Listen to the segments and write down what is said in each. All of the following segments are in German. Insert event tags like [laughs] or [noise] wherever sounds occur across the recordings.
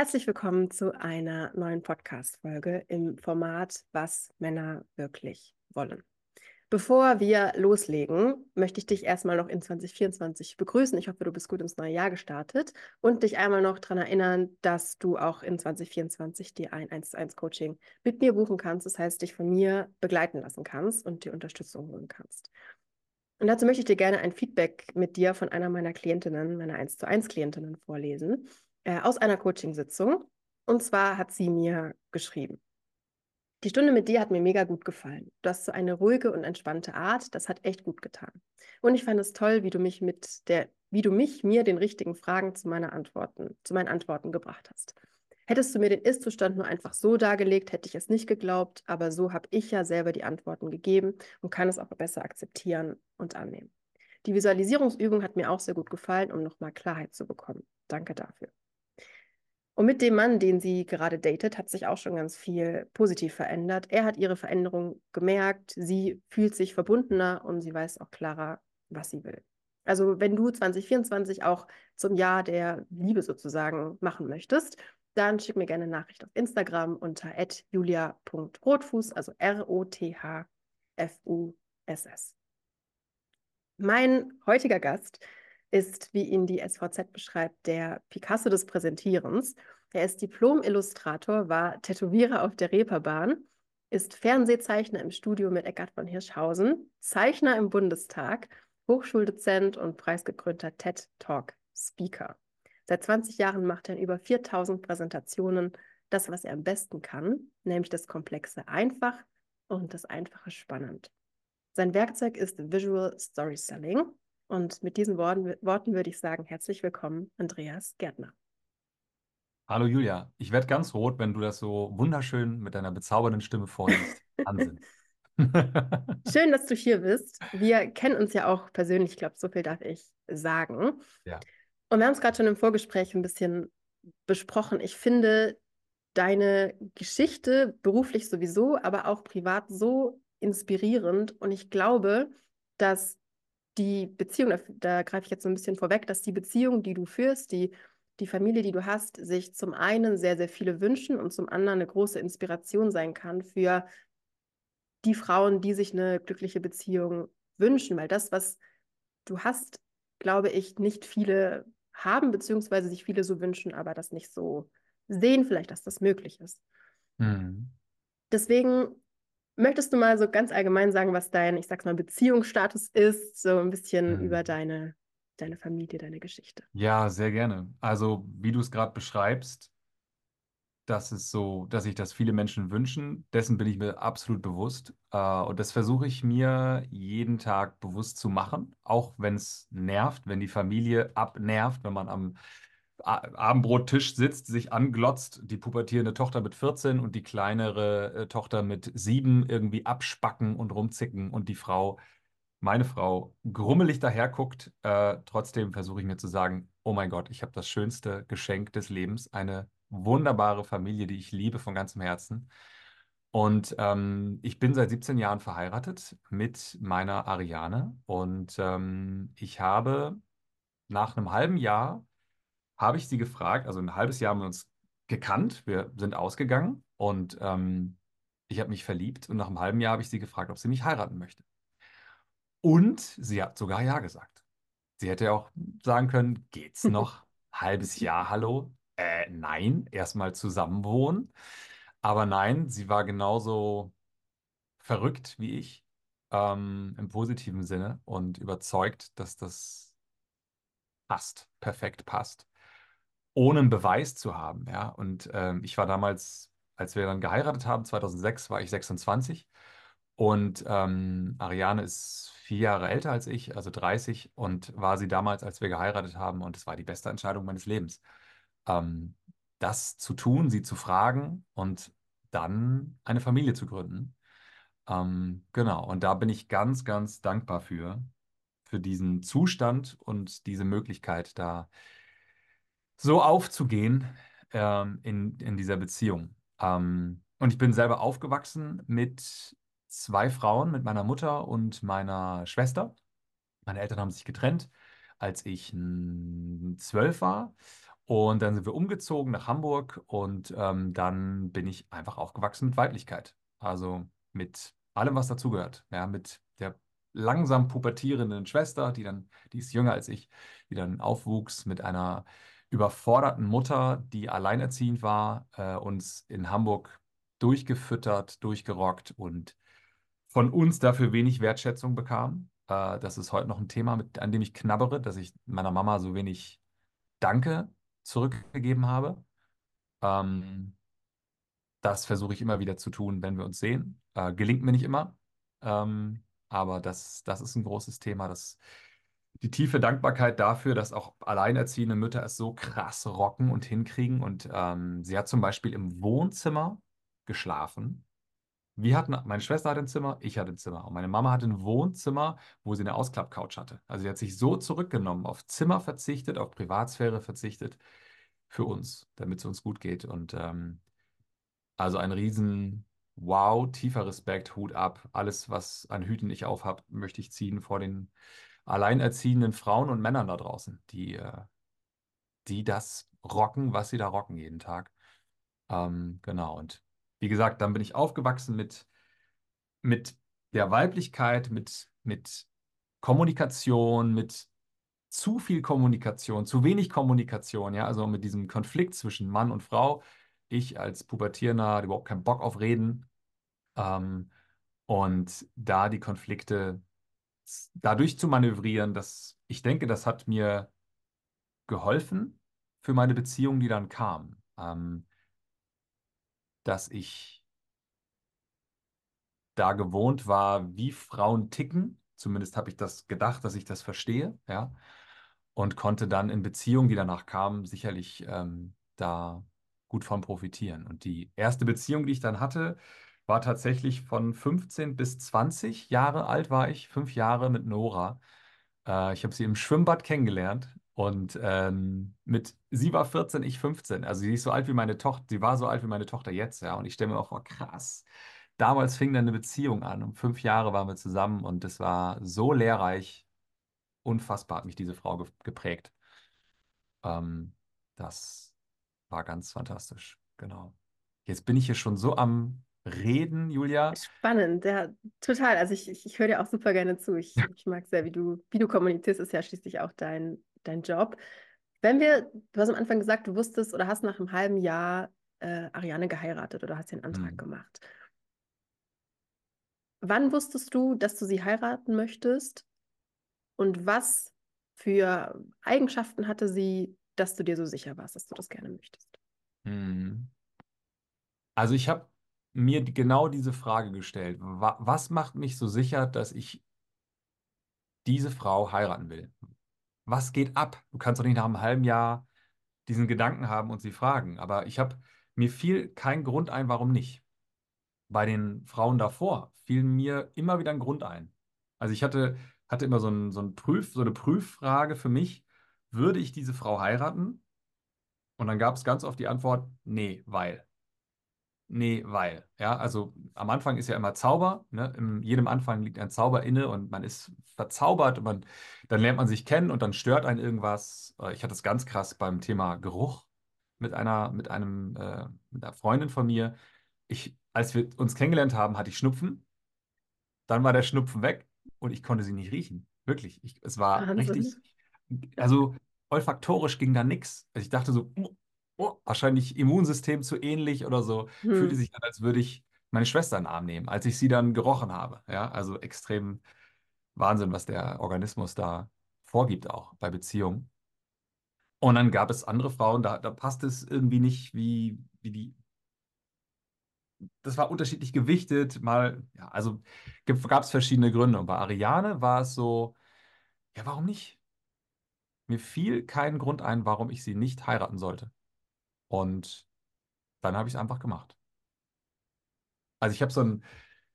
Herzlich willkommen zu einer neuen Podcast-Folge im Format Was Männer wirklich wollen. Bevor wir loslegen, möchte ich dich erstmal noch in 2024 begrüßen. Ich hoffe, du bist gut ins neue Jahr gestartet und dich einmal noch daran erinnern, dass du auch in 2024 dir ein 1 zu 1 Coaching mit mir buchen kannst. Das heißt, dich von mir begleiten lassen kannst und die Unterstützung holen kannst. Und dazu möchte ich dir gerne ein Feedback mit dir von einer meiner Klientinnen, meiner 1 zu 1 Klientinnen vorlesen äh, aus einer Coachingsitzung. Und zwar hat sie mir geschrieben. Die Stunde mit dir hat mir mega gut gefallen. Du hast so eine ruhige und entspannte Art, das hat echt gut getan. Und ich fand es toll, wie du mich mit der, wie du mich mir den richtigen Fragen zu meiner Antworten, zu meinen Antworten gebracht hast. Hättest du mir den Ist-Zustand nur einfach so dargelegt, hätte ich es nicht geglaubt, aber so habe ich ja selber die Antworten gegeben und kann es auch besser akzeptieren und annehmen. Die Visualisierungsübung hat mir auch sehr gut gefallen, um nochmal Klarheit zu bekommen. Danke dafür. Und mit dem Mann, den sie gerade datet, hat sich auch schon ganz viel positiv verändert. Er hat ihre Veränderung gemerkt, sie fühlt sich verbundener und sie weiß auch klarer, was sie will. Also wenn du 2024 auch zum Jahr der Liebe sozusagen machen möchtest, dann schick mir gerne eine Nachricht auf Instagram unter julia.rotfuß, also R-O-T-H-F-U-S-S. Mein heutiger Gast ist, wie ihn die SVZ beschreibt, der Picasso des Präsentierens. Er ist Diplom-Illustrator, war Tätowierer auf der Reeperbahn, ist Fernsehzeichner im Studio mit Eckart von Hirschhausen, Zeichner im Bundestag, Hochschuldozent und preisgekrönter TED-Talk-Speaker. Seit 20 Jahren macht er in über 4000 Präsentationen das, was er am besten kann, nämlich das Komplexe einfach und das Einfache spannend. Sein Werkzeug ist Visual Storytelling und mit diesen Worten, Worten würde ich sagen, herzlich willkommen, Andreas Gärtner. Hallo Julia, ich werde ganz rot, wenn du das so wunderschön mit deiner bezaubernden Stimme vorliest. Wahnsinn. [laughs] Schön, dass du hier bist. Wir kennen uns ja auch persönlich, ich glaube, so viel darf ich sagen. Ja. Und wir haben es gerade schon im Vorgespräch ein bisschen besprochen. Ich finde deine Geschichte beruflich sowieso, aber auch privat so inspirierend. Und ich glaube, dass die Beziehung, da, da greife ich jetzt so ein bisschen vorweg, dass die Beziehung, die du führst, die, die Familie, die du hast, sich zum einen sehr, sehr viele wünschen und zum anderen eine große Inspiration sein kann für die Frauen, die sich eine glückliche Beziehung wünschen, weil das, was du hast, glaube ich, nicht viele haben, beziehungsweise sich viele so wünschen, aber das nicht so sehen, vielleicht, dass das möglich ist. Mhm. Deswegen Möchtest du mal so ganz allgemein sagen, was dein, ich sag's mal, Beziehungsstatus ist, so ein bisschen hm. über deine, deine Familie, deine Geschichte? Ja, sehr gerne. Also, wie du es gerade beschreibst, das ist so, dass sich das viele Menschen wünschen. Dessen bin ich mir absolut bewusst. Äh, und das versuche ich mir jeden Tag bewusst zu machen, auch wenn es nervt, wenn die Familie abnervt, wenn man am Abendbrottisch sitzt, sich anglotzt, die pubertierende Tochter mit 14 und die kleinere äh, Tochter mit 7 irgendwie abspacken und rumzicken und die Frau, meine Frau, grummelig daherguckt. Äh, trotzdem versuche ich mir zu sagen, oh mein Gott, ich habe das schönste Geschenk des Lebens, eine wunderbare Familie, die ich liebe von ganzem Herzen. Und ähm, ich bin seit 17 Jahren verheiratet mit meiner Ariane und ähm, ich habe nach einem halben Jahr habe ich sie gefragt, also ein halbes Jahr haben wir uns gekannt, wir sind ausgegangen und ähm, ich habe mich verliebt und nach einem halben Jahr habe ich sie gefragt, ob sie mich heiraten möchte. Und sie hat sogar Ja gesagt. Sie hätte auch sagen können, geht's [laughs] noch? Halbes Jahr, hallo? Äh, nein, erstmal zusammenwohnen. Aber nein, sie war genauso verrückt wie ich, ähm, im positiven Sinne und überzeugt, dass das passt, perfekt passt ohne einen Beweis zu haben. Ja? Und ähm, ich war damals, als wir dann geheiratet haben, 2006, war ich 26 und ähm, Ariane ist vier Jahre älter als ich, also 30 und war sie damals, als wir geheiratet haben und es war die beste Entscheidung meines Lebens. Ähm, das zu tun, sie zu fragen und dann eine Familie zu gründen. Ähm, genau, und da bin ich ganz, ganz dankbar für, für diesen Zustand und diese Möglichkeit, da so aufzugehen ähm, in, in dieser Beziehung. Ähm, und ich bin selber aufgewachsen mit zwei Frauen, mit meiner Mutter und meiner Schwester. Meine Eltern haben sich getrennt, als ich zwölf war. Und dann sind wir umgezogen nach Hamburg und ähm, dann bin ich einfach aufgewachsen mit Weiblichkeit. Also mit allem, was dazugehört. Ja, mit der langsam pubertierenden Schwester, die dann, die ist jünger als ich, die dann aufwuchs mit einer überforderten Mutter, die alleinerziehend war, äh, uns in Hamburg durchgefüttert, durchgerockt und von uns dafür wenig Wertschätzung bekam. Äh, das ist heute noch ein Thema, mit, an dem ich knabbere, dass ich meiner Mama so wenig Danke zurückgegeben habe. Ähm, das versuche ich immer wieder zu tun, wenn wir uns sehen. Äh, gelingt mir nicht immer, ähm, aber das, das ist ein großes Thema. Das, die tiefe Dankbarkeit dafür, dass auch alleinerziehende Mütter es so krass rocken und hinkriegen. Und ähm, sie hat zum Beispiel im Wohnzimmer geschlafen. Wir hatten, meine Schwester hatte ein Zimmer, ich hatte ein Zimmer. Und meine Mama hatte ein Wohnzimmer, wo sie eine Ausklappcouch hatte. Also sie hat sich so zurückgenommen, auf Zimmer verzichtet, auf Privatsphäre verzichtet für uns, damit es uns gut geht. Und ähm, also ein riesen Wow, tiefer Respekt, Hut ab. Alles, was an Hüten ich aufhab, möchte ich ziehen vor den alleinerziehenden Frauen und Männern da draußen, die, äh, die das rocken, was sie da rocken jeden Tag. Ähm, genau. Und wie gesagt, dann bin ich aufgewachsen mit, mit der Weiblichkeit, mit, mit Kommunikation, mit zu viel Kommunikation, zu wenig Kommunikation, ja, also mit diesem Konflikt zwischen Mann und Frau. Ich als Pubertierender hatte überhaupt keinen Bock auf Reden. Ähm, und da die Konflikte dadurch zu manövrieren, dass ich denke, das hat mir geholfen für meine Beziehung, die dann kam. Ähm, dass ich da gewohnt war, wie Frauen ticken. Zumindest habe ich das gedacht, dass ich das verstehe, ja. Und konnte dann in Beziehungen, die danach kamen, sicherlich ähm, da gut von profitieren. Und die erste Beziehung, die ich dann hatte, war tatsächlich von 15 bis 20 Jahre alt war ich, fünf Jahre mit Nora. Äh, ich habe sie im Schwimmbad kennengelernt und ähm, mit, sie war 14, ich 15. Also sie ist so alt wie meine Tochter, sie war so alt wie meine Tochter jetzt, ja. Und ich stelle mir auch vor, krass. Damals fing dann eine Beziehung an. Um fünf Jahre waren wir zusammen und es war so lehrreich. Unfassbar hat mich diese Frau ge geprägt. Ähm, das war ganz fantastisch, genau. Jetzt bin ich hier schon so am Reden, Julia. Spannend, ja, total. Also ich, ich, ich höre dir auch super gerne zu. Ich, ich mag sehr, wie du, wie du kommunizierst, ist ja schließlich auch dein, dein Job. Wenn wir, du hast am Anfang gesagt, du wusstest oder hast nach einem halben Jahr äh, Ariane geheiratet oder hast den Antrag mhm. gemacht. Wann wusstest du, dass du sie heiraten möchtest? Und was für Eigenschaften hatte sie, dass du dir so sicher warst, dass du das gerne möchtest? Mhm. Also ich habe mir genau diese Frage gestellt. Was macht mich so sicher, dass ich diese Frau heiraten will? Was geht ab? Du kannst doch nicht nach einem halben Jahr diesen Gedanken haben und sie fragen. Aber ich habe, mir fiel kein Grund ein, warum nicht. Bei den Frauen davor fiel mir immer wieder ein Grund ein. Also ich hatte, hatte immer so, ein, so, ein Prüf, so eine Prüffrage für mich, würde ich diese Frau heiraten? Und dann gab es ganz oft die Antwort, nee, weil. Nee, weil. Ja, also am Anfang ist ja immer Zauber. Ne? In jedem Anfang liegt ein Zauber inne und man ist verzaubert und man, dann lernt man sich kennen und dann stört einen irgendwas. Äh, ich hatte es ganz krass beim Thema Geruch mit einer, mit einem, äh, mit einer Freundin von mir. Ich, als wir uns kennengelernt haben, hatte ich Schnupfen. Dann war der Schnupfen weg und ich konnte sie nicht riechen. Wirklich. Ich, es war Wahnsinn. richtig. Also olfaktorisch ging da nichts. Also ich dachte so, oh, wahrscheinlich Immunsystem zu ähnlich oder so. Hm. Fühlte sich an, als würde ich meine Schwester in den Arm nehmen, als ich sie dann gerochen habe. Ja, also extrem Wahnsinn, was der Organismus da vorgibt, auch bei Beziehungen. Und dann gab es andere Frauen, da, da passt es irgendwie nicht, wie, wie die. Das war unterschiedlich gewichtet, mal, ja, also gab es verschiedene Gründe. Und bei Ariane war es so, ja, warum nicht? Mir fiel kein Grund ein, warum ich sie nicht heiraten sollte. Und dann habe ich es einfach gemacht. Also ich habe so einen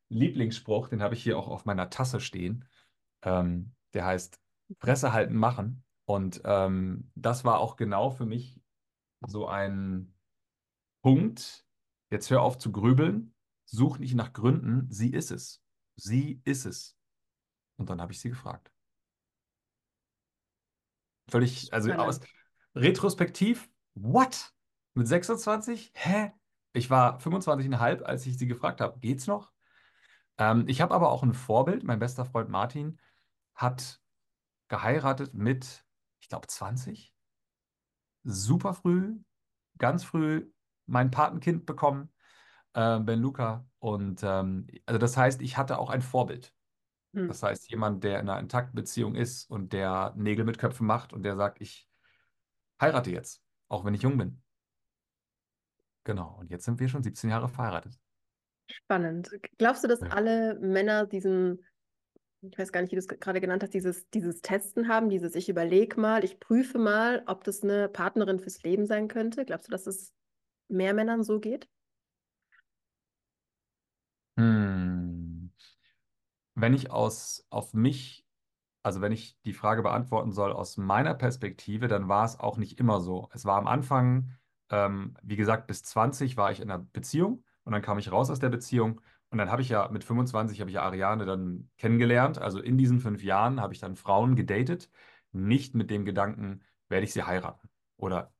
Lieblingsspruch, den habe ich hier auch auf meiner Tasse stehen. Ähm, der heißt Fresse halten, machen. Und ähm, das war auch genau für mich so ein Punkt. Jetzt hör auf zu grübeln, such nicht nach Gründen, sie ist es. Sie ist es. Und dann habe ich sie gefragt. Völlig, also aus, retrospektiv What? Mit 26? Hä? Ich war 25,5, als ich sie gefragt habe, geht's noch? Ähm, ich habe aber auch ein Vorbild. Mein bester Freund Martin hat geheiratet mit, ich glaube, 20. Super früh, ganz früh mein Patenkind bekommen, äh, Ben Luca. Und ähm, also das heißt, ich hatte auch ein Vorbild. Hm. Das heißt, jemand, der in einer intakten Beziehung ist und der Nägel mit Köpfen macht und der sagt, ich heirate jetzt, auch wenn ich jung bin. Genau. Und jetzt sind wir schon 17 Jahre verheiratet. Spannend. Glaubst du, dass Ja. alle Männer diesen, ich weiß gar nicht, wie du es gerade genannt hast, dieses, dieses Testen haben, dieses ich überlege mal, ich prüfe mal, ob das eine Partnerin fürs Leben sein könnte? Glaubst du, dass es mehr Männern so geht? Hm. Wenn ich aus, auf mich, also wenn ich die Frage beantworten soll aus meiner Perspektive, dann war es auch nicht immer so. Es war am Anfang, ähm, wie gesagt, bis 20 war ich in einer Beziehung und dann kam ich raus aus der Beziehung und dann habe ich ja mit 25 habe ich ja Ariane dann kennengelernt. Also in diesen fünf Jahren habe ich dann Frauen gedatet, nicht mit dem Gedanken, werde ich sie heiraten oder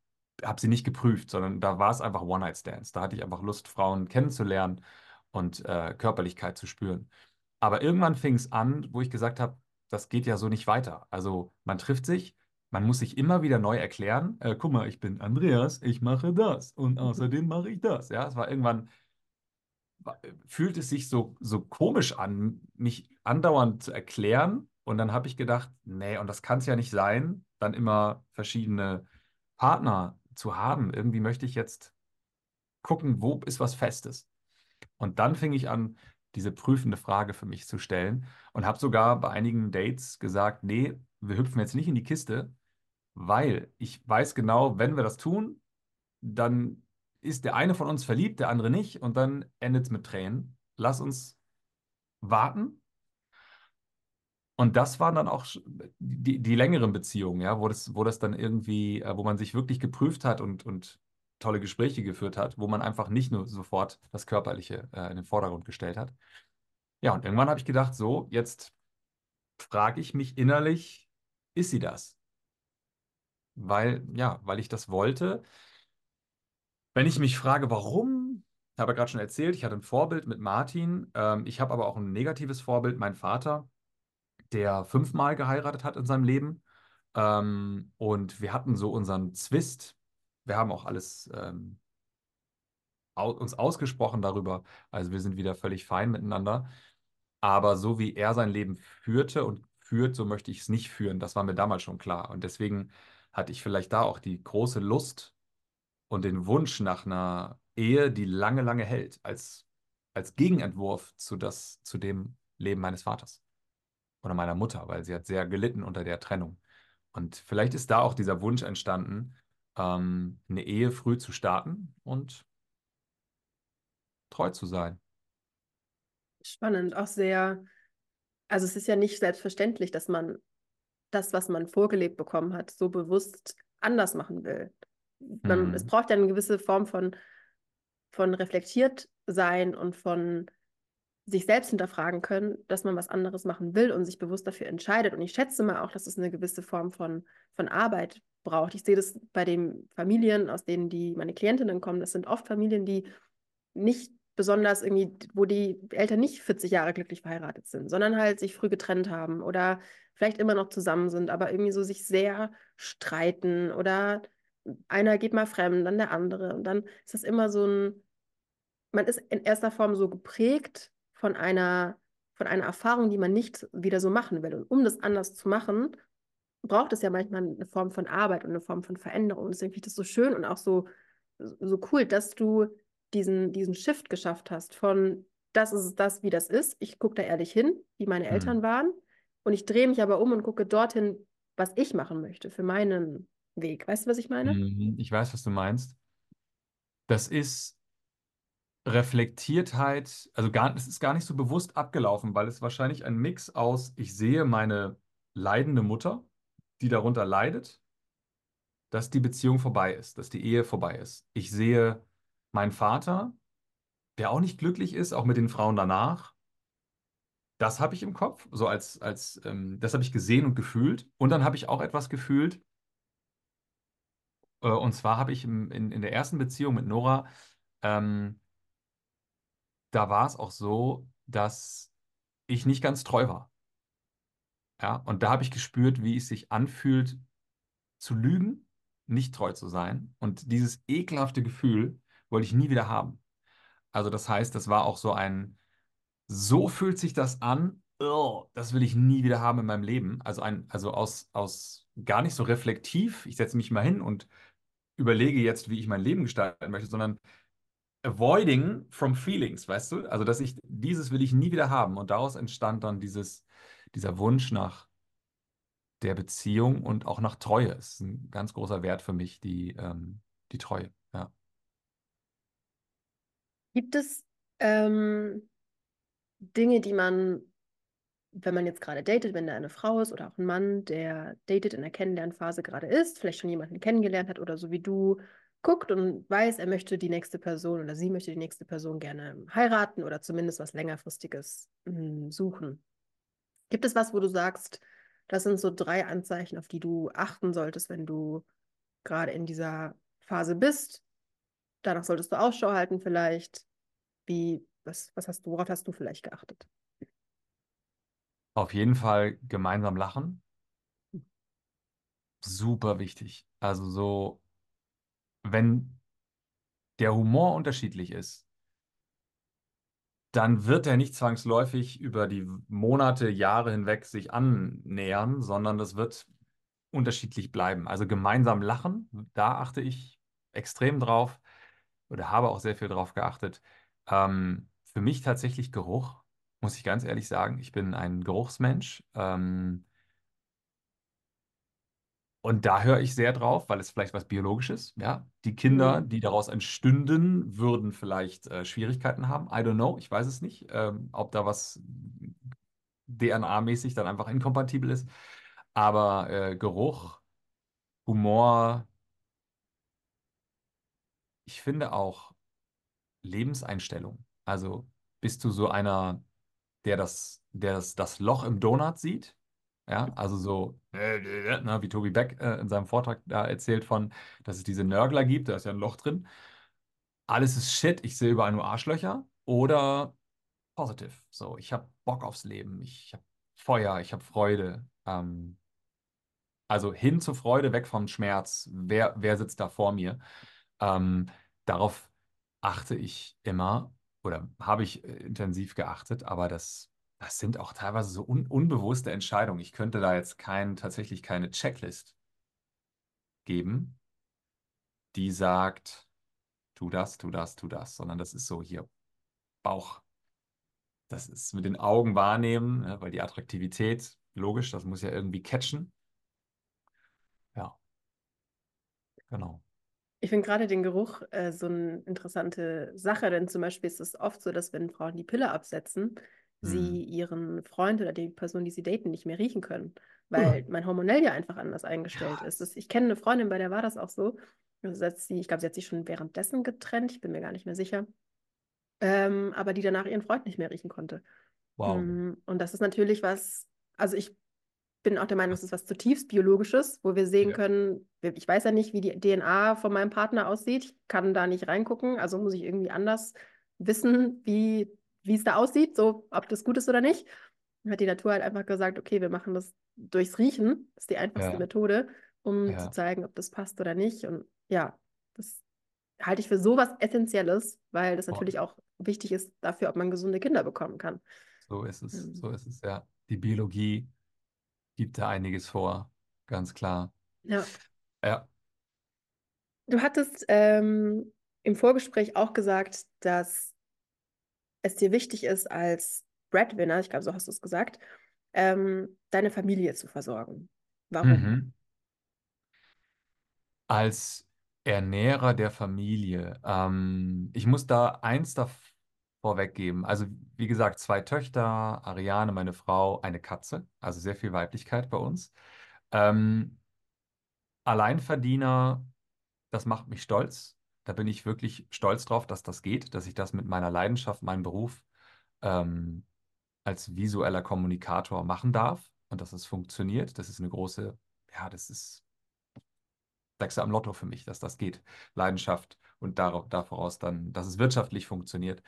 habe sie nicht geprüft, sondern da war es einfach One-Night-Stands. Da hatte ich einfach Lust, Frauen kennenzulernen und äh, Körperlichkeit zu spüren. Aber irgendwann fing es an, wo ich gesagt habe, das geht ja so nicht weiter. Also man trifft sich, man muss sich immer wieder neu erklären. Äh, guck mal, ich bin Andreas, ich mache das und außerdem mache ich das. Ja, es war irgendwann, wa- fühlt es sich so, so komisch an, mich andauernd zu erklären. Und dann habe ich gedacht, nee, und das kann es ja nicht sein, dann immer verschiedene Partner zu haben. Irgendwie möchte ich jetzt gucken, wo ist was Festes. Und dann fing ich an, diese prüfende Frage für mich zu stellen und habe sogar bei einigen Dates gesagt, nee, wir hüpfen jetzt nicht in die Kiste, weil ich weiß genau, wenn wir das tun, dann ist der eine von uns verliebt, der andere nicht und dann endet es mit Tränen. Lass uns warten. Und das waren dann auch die, die längeren Beziehungen, ja, wo das, wo das dann irgendwie, äh, wo man sich wirklich geprüft hat und, und tolle Gespräche geführt hat, wo man einfach nicht nur sofort das Körperliche äh, in den Vordergrund gestellt hat. Ja, und irgendwann habe ich gedacht, so, jetzt frage ich mich innerlich, ist sie das? Weil, ja, weil ich das wollte. Wenn ich mich frage, warum, habe ich gerade schon erzählt, ich hatte ein Vorbild mit Martin. Ähm, ich habe aber auch ein negatives Vorbild, mein Vater, der fünfmal geheiratet hat in seinem Leben. Ähm, und wir hatten so unseren Zwist. Wir haben auch alles ähm, au uns ausgesprochen darüber. Also wir sind wieder völlig fein miteinander. Aber so wie er sein Leben führte und führt, so möchte ich es nicht führen. Das war mir damals schon klar. Und deswegen hatte ich vielleicht da auch die große Lust und den Wunsch nach einer Ehe, die lange, lange hält, als, als Gegenentwurf zu, das, zu dem Leben meines Vaters oder meiner Mutter, weil sie hat sehr gelitten unter der Trennung. Und vielleicht ist da auch dieser Wunsch entstanden, ähm, eine Ehe früh zu starten und treu zu sein. Spannend, auch sehr, also es ist ja nicht selbstverständlich, dass man das, was man vorgelebt bekommen hat, so bewusst anders machen will. Man, es Mhm. braucht ja eine gewisse Form von, von reflektiert sein und von sich selbst hinterfragen können, dass man was anderes machen will und sich bewusst dafür entscheidet. Und ich schätze mal auch, dass es eine gewisse Form von, von Arbeit braucht. Ich sehe das bei den Familien, aus denen die meine Klientinnen kommen. Das sind oft Familien, die nicht besonders irgendwie, wo die Eltern nicht 40 Jahre glücklich verheiratet sind, sondern halt sich früh getrennt haben oder vielleicht immer noch zusammen sind, aber irgendwie so sich sehr streiten oder einer geht mal fremd, dann der andere. Und dann ist das immer so ein, man ist in erster Form so geprägt von einer, von einer Erfahrung, die man nicht wieder so machen will. Und um das anders zu machen, braucht es ja manchmal eine Form von Arbeit und eine Form von Veränderung. Deswegen finde ich das so schön und auch so, so cool, dass du diesen, diesen Shift geschafft hast von das ist das, wie das ist. Ich gucke da ehrlich hin, wie meine Eltern Mhm. waren. Und ich drehe mich aber um und gucke dorthin, was ich machen möchte für meinen Weg. Weißt du, was ich meine? Mhm. Ich weiß, was du meinst. Das ist Reflektiertheit, also gar, es ist gar nicht so bewusst abgelaufen, weil es wahrscheinlich ein Mix aus, ich sehe meine leidende Mutter, die darunter leidet, dass die Beziehung vorbei ist, dass die Ehe vorbei ist. Ich sehe meinen Vater, der auch nicht glücklich ist, auch mit den Frauen danach. Das habe ich im Kopf, so als, als ähm, das habe ich gesehen und gefühlt. Und dann habe ich auch etwas gefühlt, Äh, und zwar habe ich im, in, in der ersten Beziehung mit Nora, ähm, da war es auch so, dass ich nicht ganz treu war. Ja, und da habe ich gespürt, wie es sich anfühlt, zu lügen, nicht treu zu sein. Und dieses ekelhafte Gefühl wollte ich nie wieder haben. Also das heißt, das war auch so ein, so fühlt sich das an, oh, das will ich nie wieder haben in meinem Leben. Also ein, also aus, aus gar nicht so reflektiv, ich setze mich mal hin und überlege jetzt, wie ich mein Leben gestalten möchte, sondern avoiding from feelings, weißt du? Also dass ich, dieses will ich nie wieder haben. Und daraus entstand dann dieses, dieser Wunsch nach der Beziehung und auch nach Treue. Es ist ein ganz großer Wert für mich, die, ähm, die Treue. Gibt es ähm, Dinge, die man, wenn man jetzt gerade datet, wenn da eine Frau ist oder auch ein Mann, der datet in der Kennenlernphase gerade ist, vielleicht schon jemanden kennengelernt hat oder so wie du, guckt und weiß, er möchte die nächste Person oder sie möchte die nächste Person gerne heiraten oder zumindest was längerfristiges hm, suchen. Gibt es was, wo du sagst, das sind so drei Anzeichen, auf die du achten solltest, wenn du gerade in dieser Phase bist? Danach solltest du Ausschau halten vielleicht. Wie, was, was hast du, worauf hast du vielleicht geachtet? Auf jeden Fall gemeinsam lachen. Super wichtig. Also so, wenn der Humor unterschiedlich ist, dann wird er nicht zwangsläufig über die Monate, Jahre hinweg sich annähern, sondern das wird unterschiedlich bleiben. Also gemeinsam lachen, da achte ich extrem drauf oder habe auch sehr viel drauf geachtet. Ähm, für mich tatsächlich Geruch, muss ich ganz ehrlich sagen. Ich bin ein Geruchsmensch. Ähm, und da höre ich sehr drauf, weil es vielleicht was Biologisches, ja. Die Kinder, Mhm. die daraus entstünden, würden vielleicht äh, Schwierigkeiten haben. I don't know, ich weiß es nicht, ähm, ob da was DNA-mäßig dann einfach inkompatibel ist. Aber äh, Geruch, Humor, ich finde auch Lebenseinstellung. Also bist du so einer, der das, der das, das Loch im Donut sieht? Ja, also so, äh, äh, ne, wie Tobi Beck äh, in seinem Vortrag da erzählt von, dass es diese Nörgler gibt, da ist ja ein Loch drin. Alles ist Shit, ich sehe überall nur Arschlöcher. Oder positive, so, ich habe Bock aufs Leben, ich habe Feuer, ich habe Freude. Ähm, also hin zur Freude, weg vom Schmerz. Wer, wer sitzt da vor mir? Ähm, darauf achte ich immer oder habe ich äh, intensiv geachtet, aber das, das sind auch teilweise so un unbewusste Entscheidungen. Ich könnte da jetzt kein, tatsächlich keine Checklist geben, die sagt, tu das, tu das, tu das, sondern das ist so hier Bauch. Das ist mit den Augen wahrnehmen, ne, weil die Attraktivität, logisch, das muss ja irgendwie catchen. Ja, genau. Ich finde gerade den Geruch äh, so eine interessante Sache, denn zum Beispiel ist es oft so, dass wenn Frauen die Pille absetzen, Hm. sie ihren Freund oder die Person, die sie daten, nicht mehr riechen können, weil mein Hormonell ja einfach anders eingestellt Ja, ist. Das, ich kenne eine Freundin, bei der war das auch so. Also sie, ich glaube, sie hat sich schon währenddessen getrennt, ich bin mir gar nicht mehr sicher, ähm, aber die danach ihren Freund nicht mehr riechen konnte. wow. Mm, Und das ist natürlich was, also ich bin auch der Meinung, es ist was zutiefst Biologisches, wo wir sehen Ja. können, ich weiß ja nicht, wie die DNA von meinem Partner aussieht. Ich kann da nicht reingucken, also muss ich irgendwie anders wissen, wie, wie es da aussieht, so ob das gut ist oder nicht. Dann hat die Natur halt einfach gesagt, okay, wir machen das durchs Riechen, das ist die einfachste Ja, Methode, um zu ja. zeigen, ob das passt oder nicht. Und ja, das halte ich für sowas Essentielles, weil das natürlich auch wichtig ist dafür, ob man gesunde Kinder bekommen kann. So ist es, Ähm, so ist es, ja. Die Biologie gibt da einiges vor, ganz klar. Ja. Ja. Du hattest ähm, im Vorgespräch auch gesagt, dass es dir wichtig ist, als Breadwinner, ich glaube, so hast du es gesagt, ähm, deine Familie zu versorgen. Warum? Mhm. Als Ernährer der Familie, ähm, ich muss da eins da vorweggeben. Also, wie gesagt, zwei Töchter, Ariane, meine Frau, eine Katze, also sehr viel Weiblichkeit bei uns. Ähm, Alleinverdiener, das macht mich stolz. Da bin ich wirklich stolz drauf, dass das geht, dass ich das mit meiner Leidenschaft, meinem Beruf ähm, als visueller Kommunikator machen darf und dass es funktioniert. Das ist eine große, ja, das ist Sechser am Lotto für mich, dass das geht. Leidenschaft und darauf, daraus dann, dass es wirtschaftlich funktioniert.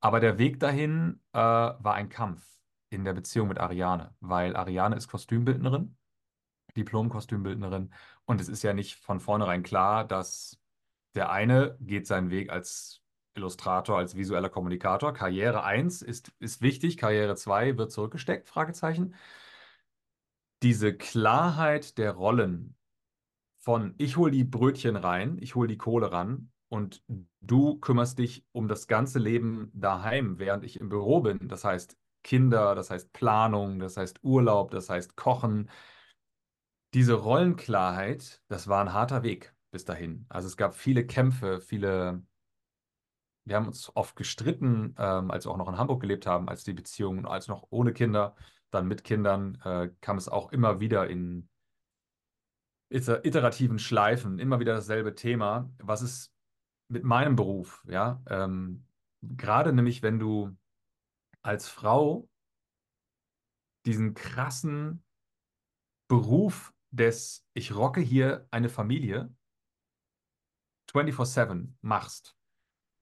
Aber der Weg dahin äh, war ein Kampf in der Beziehung mit Ariane, weil Ariane ist Kostümbildnerin, Diplom-Kostümbildnerin. Und es ist ja nicht von vornherein klar, dass der eine geht seinen Weg als Illustrator, als visueller Kommunikator. Karriere 1 ist, ist wichtig, Karriere 2 wird zurückgesteckt, Fragezeichen. Diese Klarheit der Rollen von ich hole die Brötchen rein, ich hole die Kohle ran und du kümmerst dich um das ganze Leben daheim, während ich im Büro bin. Das heißt Kinder, das heißt Planung, das heißt Urlaub, das heißt Kochen. Diese Rollenklarheit, das war ein harter Weg bis dahin. Also es gab viele Kämpfe, viele wir haben uns oft gestritten, ähm, als wir auch noch in Hamburg gelebt haben, als die Beziehung, als noch ohne Kinder, dann mit Kindern, äh, kam es auch immer wieder in iterativen Schleifen, immer wieder dasselbe Thema. Was ist mit meinem Beruf, ja? Ähm, gerade nämlich, wenn du als Frau diesen krassen Beruf des Ich rocke hier eine Familie 24/7 machst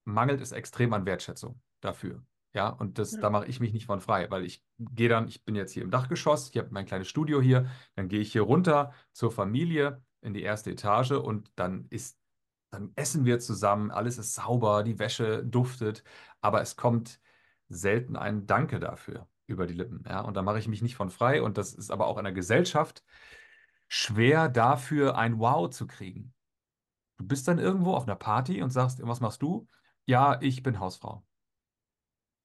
mangelt es extrem an Wertschätzung dafür. Ja, und das, ja. da mache ich mich nicht von frei, weil ich gehe dann, ich bin jetzt hier im Dachgeschoss, ich habe mein kleines Studio hier, dann gehe ich hier runter zur Familie in die erste Etage und dann ist, dann essen wir zusammen, alles ist sauber, die Wäsche duftet, aber es kommt selten ein Danke dafür über die Lippen. Ja, und da mache ich mich nicht von frei und das ist aber auch in der Gesellschaft schwer dafür ein Wow zu kriegen. Du bist dann irgendwo auf einer Party und sagst, was machst du? Ja, ich bin Hausfrau.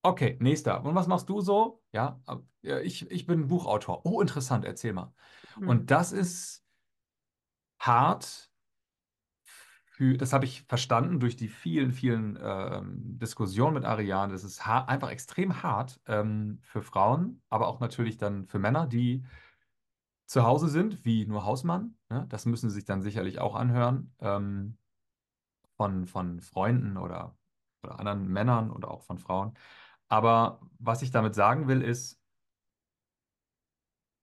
Okay, nächster. Und was machst du so? Ja, ich, ich bin Buchautor. Oh, interessant, erzähl mal. Mhm. Und das ist hart. Für, das habe ich verstanden durch die vielen, vielen ähm, Diskussionen mit Ariane. Das ist einfach extrem hart ähm, für Frauen, aber auch natürlich dann für Männer, die zu Hause sind, wie nur Hausmann. Ne? Das müssen sie sich dann sicherlich auch anhören ähm, von, von Freunden oder oder anderen Männern oder auch von Frauen. Aber was ich damit sagen will, ist,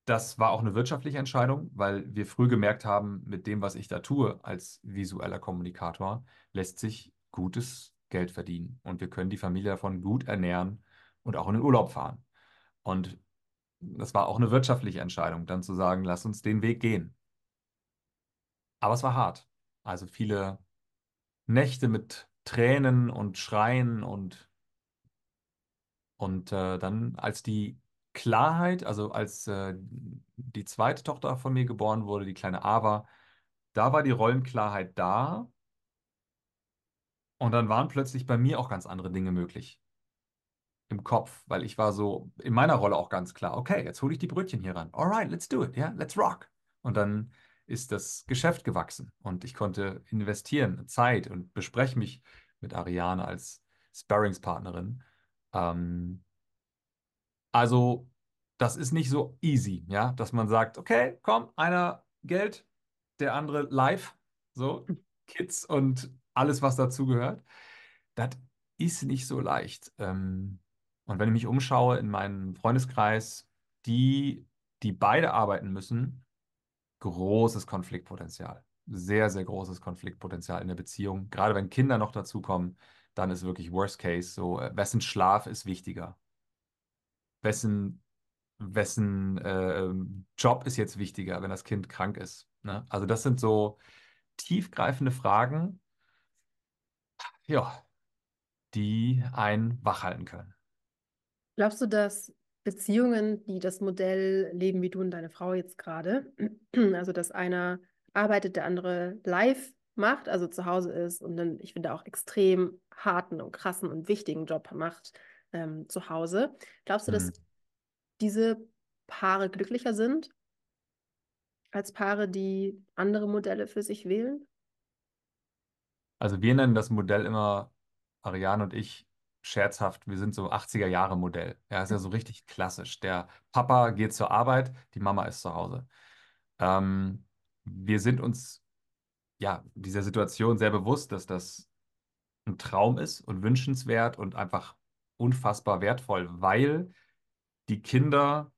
das war auch eine wirtschaftliche Entscheidung, weil wir früh gemerkt haben, mit dem, was ich da tue als visueller Kommunikator, lässt sich gutes Geld verdienen. Und wir können die Familie davon gut ernähren und auch in den Urlaub fahren. Und das war auch eine wirtschaftliche Entscheidung, dann zu sagen, lass uns den Weg gehen. Aber es war hart. Also viele Nächte mit Tränen und Schreien und, und äh, dann als die Klarheit, also als äh, die zweite Tochter von mir geboren wurde, die kleine Ava, da war die Rollenklarheit da und dann waren plötzlich bei mir auch ganz andere Dinge möglich im Kopf, weil ich war so in meiner Rolle auch ganz klar, okay, jetzt hole ich die Brötchen hier ran. Alright, let's do it, yeah, let's rock. Und dann ist das Geschäft gewachsen und ich konnte investieren, Zeit und bespreche mich mit Ariane als Sparringspartnerin. Ähm, also, das ist nicht so easy, ja, dass man sagt, okay, komm, einer Geld, der andere live, so Kids und alles, was dazugehört. Das ist nicht so leicht. Ähm, und wenn ich mich umschaue in meinem Freundeskreis, die, die beide arbeiten müssen, großes Konfliktpotenzial. Sehr, sehr großes Konfliktpotenzial in der Beziehung. Gerade wenn Kinder noch dazukommen, dann ist wirklich Worst Case. So, äh, wessen Schlaf ist wichtiger? Wessen, wessen äh, Job ist jetzt wichtiger, wenn das Kind krank ist? Ne? Also, das sind so tiefgreifende Fragen, ja, die einen wachhalten können. Glaubst du, dass Beziehungen, die das Modell leben wie du und deine Frau jetzt gerade. [clears throat] Also, dass einer arbeitet, der andere live macht, also zu Hause ist und dann, ich finde, auch extrem harten und krassen und wichtigen Job macht ähm, zu Hause. Glaubst du, dass mhm. diese Paare glücklicher sind als Paare, die andere Modelle für sich wählen? Also wir nennen das Modell immer, Ariane und ich, scherzhaft, wir sind so 80er Jahre Modell. Ja, ist ja so richtig klassisch. Der Papa geht zur Arbeit, die Mama ist zu Hause. Ähm, wir sind uns ja dieser Situation sehr bewusst, dass das ein Traum ist und wünschenswert und einfach unfassbar wertvoll, weil die Kinder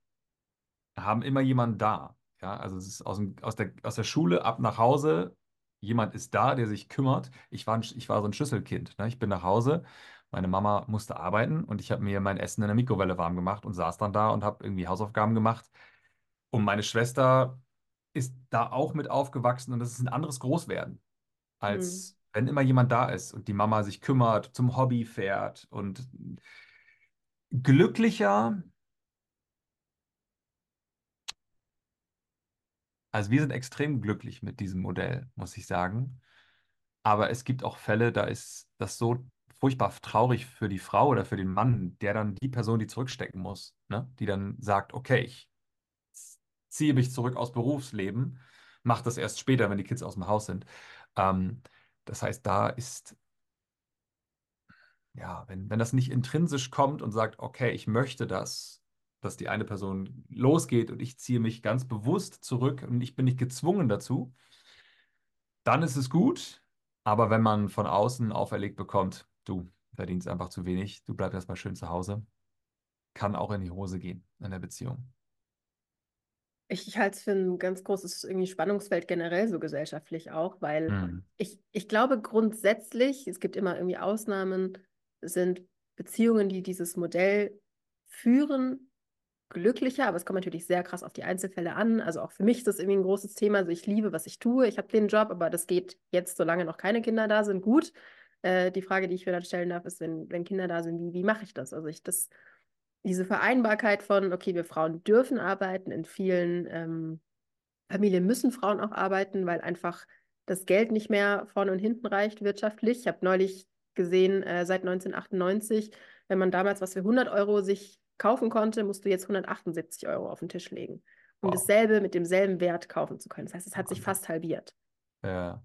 haben immer jemanden da. Ja, also es ist aus, dem, aus, der, aus der Schule ab nach Hause jemand ist da, der sich kümmert. Ich war, ein, ich war so ein Schlüsselkind. Ne? Ich bin nach Hause, meine Mama musste arbeiten und ich habe mir mein Essen in der Mikrowelle warm gemacht und saß dann da und habe irgendwie Hausaufgaben gemacht. Und meine Schwester ist da auch mit aufgewachsen und das ist ein anderes Großwerden, Hm. als wenn immer jemand da ist und die Mama sich kümmert, zum Hobby fährt und glücklicher. Also wir sind extrem glücklich mit diesem Modell, muss ich sagen. Aber es gibt auch Fälle, da ist das so furchtbar traurig für die Frau oder für den Mann, der dann die Person, die zurückstecken muss, ne? Die dann sagt, okay, ich ziehe mich zurück aus Berufsleben, mache das erst später, wenn die Kids aus dem Haus sind. Ähm, das heißt, da ist, ja, wenn, wenn das nicht intrinsisch kommt und sagt, okay, ich möchte das, dass die eine Person losgeht und ich ziehe mich ganz bewusst zurück und ich bin nicht gezwungen dazu, dann ist es gut. Aber wenn man von außen auferlegt bekommt, du verdienst einfach zu wenig, du bleibst erstmal schön zu Hause, kann auch in die Hose gehen in der Beziehung. Ich, ich halte es für ein ganz großes irgendwie Spannungsfeld generell so gesellschaftlich auch, weil Mhm. ich, ich glaube grundsätzlich, es gibt immer irgendwie Ausnahmen, sind Beziehungen, die dieses Modell führen, glücklicher, aber es kommt natürlich sehr krass auf die Einzelfälle an. Also auch für mich ist das irgendwie ein großes Thema. Also ich liebe, was ich tue. Ich habe den Job, aber das geht jetzt, solange noch keine Kinder da sind, gut. Äh, die Frage, die ich mir dann stellen darf, ist, wenn, wenn Kinder da sind, wie, wie mache ich das? Also ich das diese Vereinbarkeit von, okay, wir Frauen dürfen arbeiten, in vielen ähm, Familien müssen Frauen auch arbeiten, weil einfach das Geld nicht mehr vorne und hinten reicht wirtschaftlich. Ich habe neulich gesehen, äh, seit 1998, wenn man damals was für 100 Euro sich kaufen konnte, musst du jetzt 178 Euro auf den Tisch legen, um Wow. dasselbe mit demselben Wert kaufen zu können. Das heißt, es hat sich fast halbiert. Ja.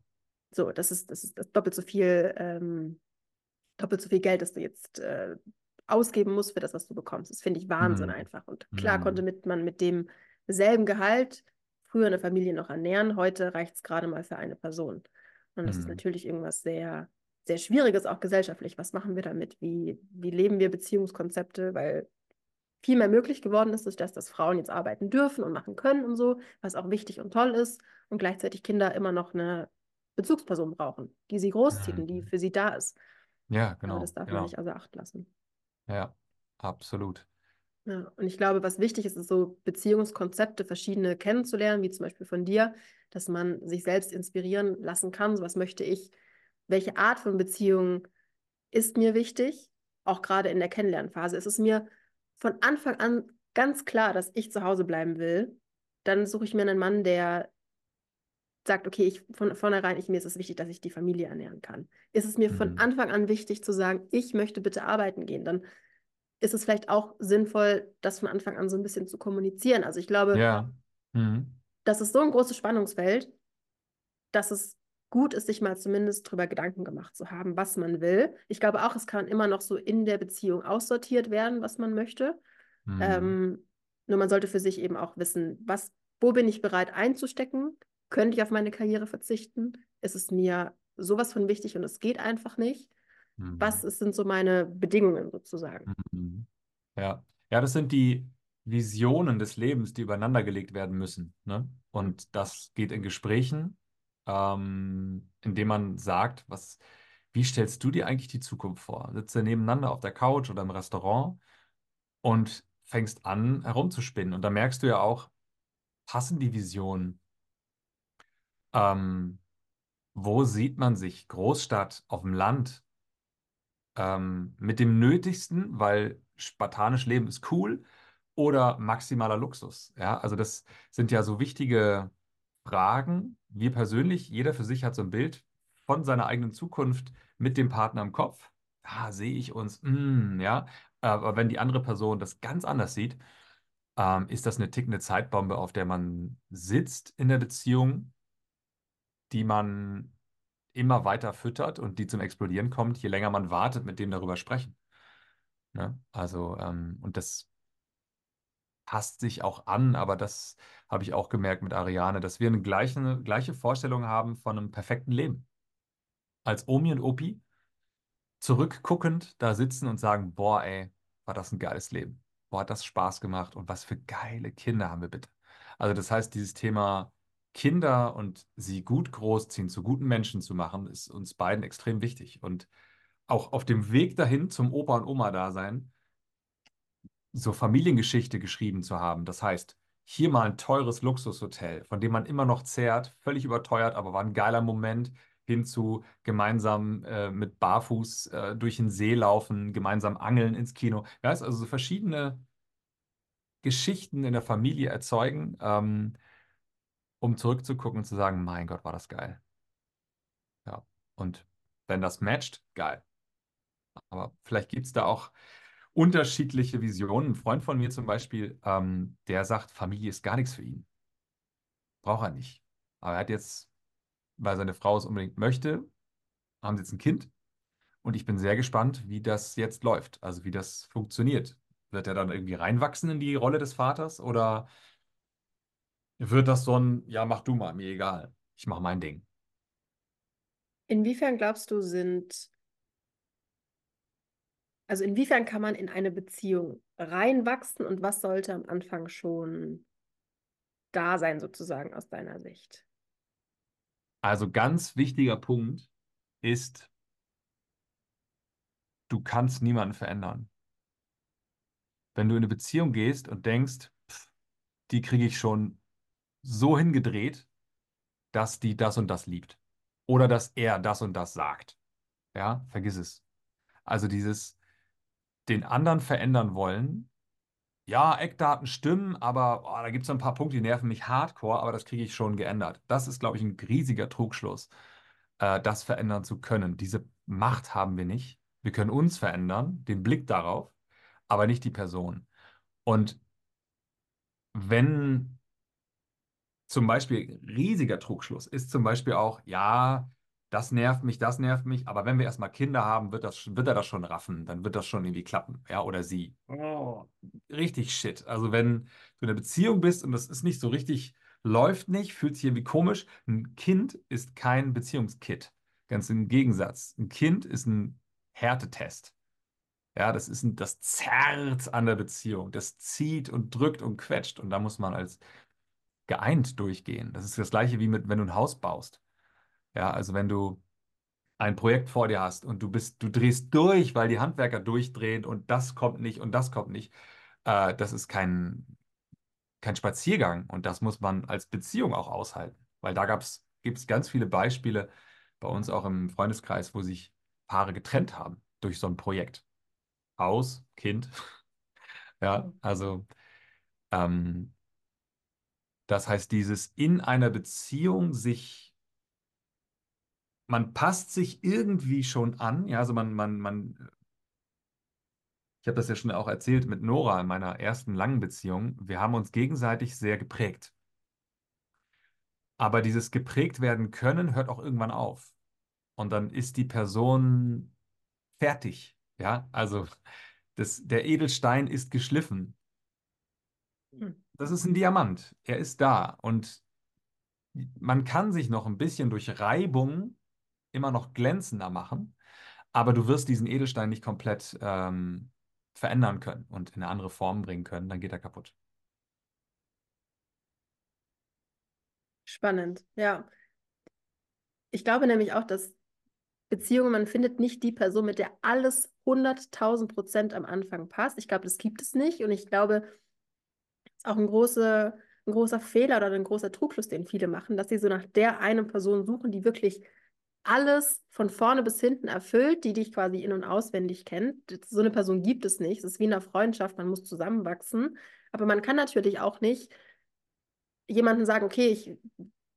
So, das ist, das ist das doppelt so viel ähm, doppelt so viel Geld, das du jetzt äh, ausgeben musst für das, was du bekommst. Das finde ich Wahnsinn Mhm. einfach. Und klar konnte Mhm. mit, man mit demselben Gehalt früher eine Familie noch ernähren. Heute reicht es gerade mal für eine Person. Und das ist Mhm. natürlich irgendwas sehr, sehr Schwieriges, auch gesellschaftlich. Was machen wir damit? Wie, wie leben wir Beziehungskonzepte? Weil viel mehr möglich geworden ist, durch das, dass Frauen jetzt arbeiten dürfen und machen können und so, was auch wichtig und toll ist. Und gleichzeitig Kinder immer noch eine Bezugsperson brauchen, die sie großzieht und die Mhm. für sie da ist. Ja, Aber das genau, darf man genau. nicht außer Acht lassen. Ja, absolut. Ja, und ich glaube, was wichtig ist, ist so Beziehungskonzepte, verschiedene kennenzulernen, wie zum Beispiel von dir, dass man sich selbst inspirieren lassen kann. So was möchte ich, welche Art von Beziehung ist mir wichtig, auch gerade in der Kennenlernphase. Es ist mir von Anfang an ganz klar, dass ich zu Hause bleiben will. Dann suche ich mir einen Mann, der sagt, okay, ich von vornherein, ich, mir ist es wichtig, dass ich die Familie ernähren kann. Ist es mir von Mhm. Anfang an wichtig zu sagen, ich möchte bitte arbeiten gehen, dann ist es vielleicht auch sinnvoll, das von Anfang an so ein bisschen zu kommunizieren. Also ich glaube, Ja. Mhm. das ist so ein großes Spannungsfeld, dass es gut ist, sich mal zumindest darüber Gedanken gemacht zu haben, was man will. Ich glaube auch, es kann immer noch so in der Beziehung aussortiert werden, was man möchte. Mhm. Ähm, nur man sollte für sich eben auch wissen, was, wo bin ich bereit einzustecken? Könnte ich auf meine Karriere verzichten? Ist es mir sowas von wichtig und es geht einfach nicht? Was Mhm. ist, sind so meine Bedingungen sozusagen? Mhm. Ja. Ja, das sind die Visionen des Lebens, die übereinander gelegt werden müssen, ne? Und das geht in Gesprächen, ähm, indem man sagt, was, wie stellst du dir eigentlich die Zukunft vor? Sitzt ihr nebeneinander auf der Couch oder im Restaurant und fängst an, herumzuspinnen. Und da merkst du ja auch, passen die Visionen? Ähm, wo sieht man sich? Großstadt, auf dem Land, ähm, mit dem Nötigsten, weil spartanisch leben ist cool, oder maximaler Luxus? Ja, also das sind ja so wichtige Fragen. Wir persönlich, jeder für sich hat so ein Bild von seiner eigenen Zukunft mit dem Partner im Kopf. Da sehe ich uns, mm, ja. Aber wenn die andere Person das ganz anders sieht, ähm, ist das eine tickende Zeitbombe, auf der man sitzt in der Beziehung, die man immer weiter füttert und die zum Explodieren kommt, je länger man wartet, mit dem darüber sprechen. Ne? Also, ähm, und das passt sich auch an, aber das habe ich auch gemerkt mit Ariane, dass wir eine gleiche, gleiche Vorstellung haben von einem perfekten Leben. Als Omi und Opi zurückguckend da sitzen und sagen, boah, ey, war das ein geiles Leben. Boah, hat das Spaß gemacht und was für geile Kinder haben wir bitte. Also das heißt, dieses Thema Kinder und sie gut großziehen, zu guten Menschen zu machen, ist uns beiden extrem wichtig. Und auch auf dem Weg dahin zum Opa- und Oma-Dasein so Familiengeschichte geschrieben zu haben. Das heißt, hier mal ein teures Luxushotel, von dem man immer noch zehrt, völlig überteuert, aber war ein geiler Moment, hin zu gemeinsam äh, mit Barfuß äh, durch den See laufen, gemeinsam angeln ins Kino. Weißt, also so verschiedene Geschichten in der Familie erzeugen, ähm, um zurückzugucken und zu sagen, mein Gott, war das geil. Ja, und wenn das matcht, geil. Aber vielleicht gibt es da auch unterschiedliche Visionen. Ein Freund von mir zum Beispiel, ähm, der sagt, Familie ist gar nichts für ihn. Braucht er nicht. Aber er hat jetzt, weil seine Frau es unbedingt möchte, haben sie jetzt ein Kind. Und ich bin sehr gespannt, wie das jetzt läuft, also wie das funktioniert. Wird er dann irgendwie reinwachsen in die Rolle des Vaters oder wird das so ein, ja, mach du mal, mir egal, ich mach mein Ding? Inwiefern glaubst du, sind Also inwiefern kann man in eine Beziehung reinwachsen und was sollte am Anfang schon da sein, sozusagen aus deiner Sicht? Also ganz wichtiger Punkt ist, du kannst niemanden verändern. Wenn du in eine Beziehung gehst und denkst, pff, die kriege ich schon so hingedreht, dass die das und das liebt. Oder dass er das und das sagt. Ja, vergiss es. Also dieses den anderen verändern wollen. Ja, Eckdaten stimmen, aber oh, da gibt es ein paar Punkte, die nerven mich hardcore, aber das kriege ich schon geändert. Das ist, glaube ich, ein riesiger Trugschluss, äh, das verändern zu können. Diese Macht haben wir nicht. Wir können uns verändern, den Blick darauf, aber nicht die Person. Und wenn zum Beispiel riesiger Trugschluss ist zum Beispiel auch, ja, das nervt mich, das nervt mich, aber wenn wir erstmal Kinder haben, wird das, wird er das schon raffen, dann wird das schon irgendwie klappen, ja, oder sie. Oh, richtig shit. Also wenn du in einer Beziehung bist und das ist nicht so richtig, läuft nicht, fühlt sich irgendwie komisch, ein Kind ist kein Beziehungskit. Ganz im Gegensatz. Ein Kind ist ein Härtetest. Ja, das ist ein, das zerrt an der Beziehung. Das zieht und drückt und quetscht. Und da muss man als geeint durchgehen. Das ist das Gleiche wie mit, wenn du ein Haus baust. Ja, also wenn du ein Projekt vor dir hast und du bist, du drehst durch, weil die Handwerker durchdrehen und das kommt nicht und das kommt nicht, äh, das ist kein, kein Spaziergang und das muss man als Beziehung auch aushalten. Weil da gibt es ganz viele Beispiele bei uns auch im Freundeskreis, wo sich Paare getrennt haben durch so ein Projekt. Haus, Kind. [laughs] Ja, also ähm, das heißt, dieses in einer Beziehung sich, man passt sich irgendwie schon an, ja, also man, man, man, ich habe das ja schon auch erzählt mit Nora in meiner ersten langen Beziehung, wir haben uns gegenseitig sehr geprägt. Aber dieses geprägt werden können hört auch irgendwann auf. Und dann ist die Person fertig, ja, also das, der Edelstein ist geschliffen. Hm. Das ist ein Diamant. Er ist da. Und man kann sich noch ein bisschen durch Reibung immer noch glänzender machen, aber du wirst diesen Edelstein nicht komplett ähm, verändern können und in eine andere Form bringen können. Dann geht er kaputt. Spannend, ja. Ich glaube nämlich auch, dass Beziehungen, man findet nicht die Person, mit der alles 100.000 Prozent am Anfang passt. Ich glaube, das gibt es nicht. Und ich glaube, ist auch ein, große, ein großer Fehler oder ein großer Trugschluss, den viele machen, dass sie so nach der einen Person suchen, die wirklich alles von vorne bis hinten erfüllt, die dich quasi in- und auswendig kennt. So eine Person gibt es nicht. Es ist wie in einer Freundschaft, man muss zusammenwachsen. Aber man kann natürlich auch nicht jemanden sagen, okay, ich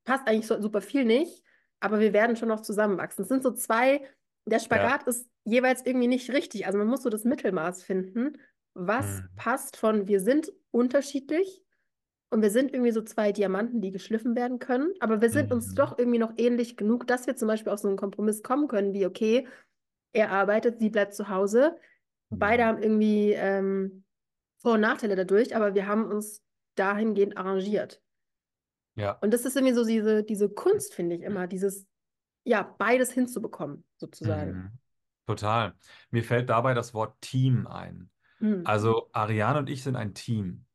passt eigentlich so super viel nicht, aber wir werden schon noch zusammenwachsen. Es sind so zwei, der Spagat ja. ist jeweils irgendwie nicht richtig. Also man muss so das Mittelmaß finden. Was mhm. passt von wir sind unterschiedlich und wir sind irgendwie so zwei Diamanten, die geschliffen werden können, aber wir sind mhm. uns doch irgendwie noch ähnlich genug, dass wir zum Beispiel auf so einen Kompromiss kommen können, wie okay, er arbeitet, sie bleibt zu Hause. Mhm. Beide haben irgendwie ähm, Vor- und Nachteile dadurch, aber wir haben uns dahingehend arrangiert. Ja. Und das ist irgendwie so diese, diese Kunst, finde ich immer, dieses, ja, beides hinzubekommen, sozusagen. Mhm. Total. Mir fällt dabei das Wort Team ein. Mhm. Also Ariane und ich sind ein Team.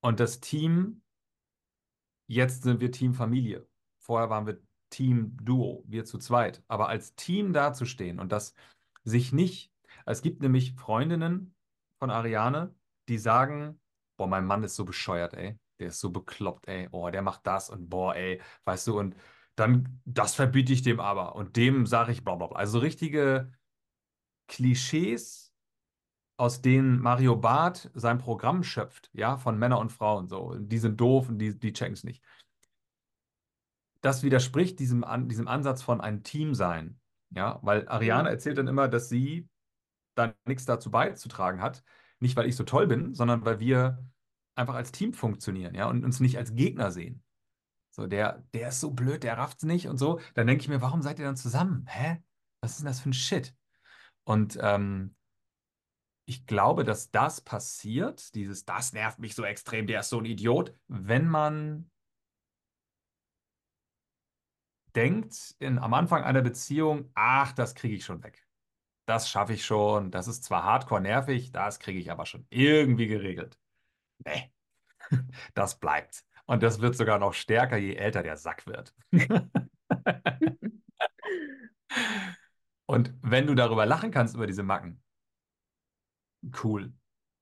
Und das Team Jetzt sind wir Team Familie. Vorher waren wir Team Duo, wir zu zweit. Aber als Team dazustehen und das sich nicht, es gibt nämlich Freundinnen von Ariane, die sagen, boah, mein Mann ist so bescheuert, ey. Der ist so bekloppt, ey. Oh, der macht das und boah, ey, weißt du, und dann, das verbiete ich dem aber. Und dem sage ich bla bla bla. Also richtige Klischees, aus denen Mario Barth sein Programm schöpft, ja, von Männern und Frauen so. Die sind doof und die, die checken es nicht. Das widerspricht diesem, an, diesem Ansatz von ein Team sein. Ja, weil Ariane Mhm. erzählt dann immer, dass sie da nichts dazu beizutragen hat. Nicht, weil ich so toll bin, sondern weil wir einfach als Team funktionieren, ja, und uns nicht als Gegner sehen. So, der, der ist so blöd, der rafft's nicht und so. Dann denke ich mir, warum seid ihr dann zusammen? Hä? Was ist denn das für ein Shit? Und ähm, ich glaube, dass das passiert, dieses, das nervt mich so extrem, der ist so ein Idiot, wenn man denkt in, am Anfang einer Beziehung, ach, das kriege ich schon weg. Das schaffe ich schon. Das ist zwar hardcore nervig, das kriege ich aber schon irgendwie geregelt. Nee, [laughs] das bleibt. Und das wird sogar noch stärker, je älter der Sack wird. [laughs] Und wenn du darüber lachen kannst, über diese Macken, cool.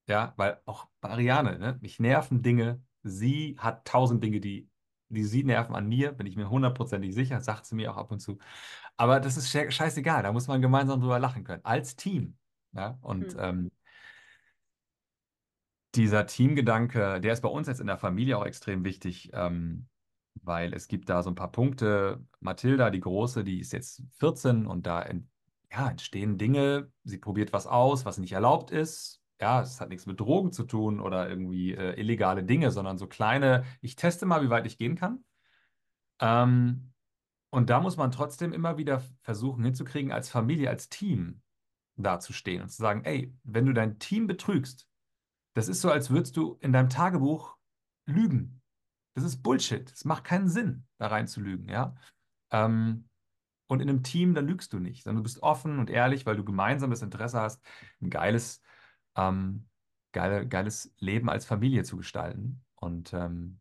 Ja, weil auch bei Ariane, ne, mich nerven Dinge. Sie hat tausend Dinge, die, die sie nerven an mir, bin ich mir hundertprozentig sicher, sagt sie mir auch ab und zu. Aber das ist sche- scheißegal, da muss man gemeinsam drüber lachen können, als Team. Ja, und Hm. ähm, dieser Teamgedanke, der ist bei uns jetzt in der Familie auch extrem wichtig, ähm, weil es gibt da so ein paar Punkte. Mathilda, die Große, die ist jetzt 14 und da ent, ja, entstehen Dinge. Sie probiert was aus, was nicht erlaubt ist. Ja, es hat nichts mit Drogen zu tun oder irgendwie äh, illegale Dinge, sondern so kleine, ich teste mal, wie weit ich gehen kann. Ähm, und da muss man trotzdem immer wieder versuchen hinzukriegen, als Familie, als Team dazustehen und zu sagen, ey, wenn du dein Team betrügst, das ist so, als würdest du in deinem Tagebuch lügen. Das ist Bullshit. Es macht keinen Sinn, da rein zu lügen, ja. Ähm, und in einem Team, da lügst du nicht, sondern du bist offen und ehrlich, weil du gemeinsam das Interesse hast, ein geiles, ähm, geile, geiles Leben als Familie zu gestalten. Und, ähm,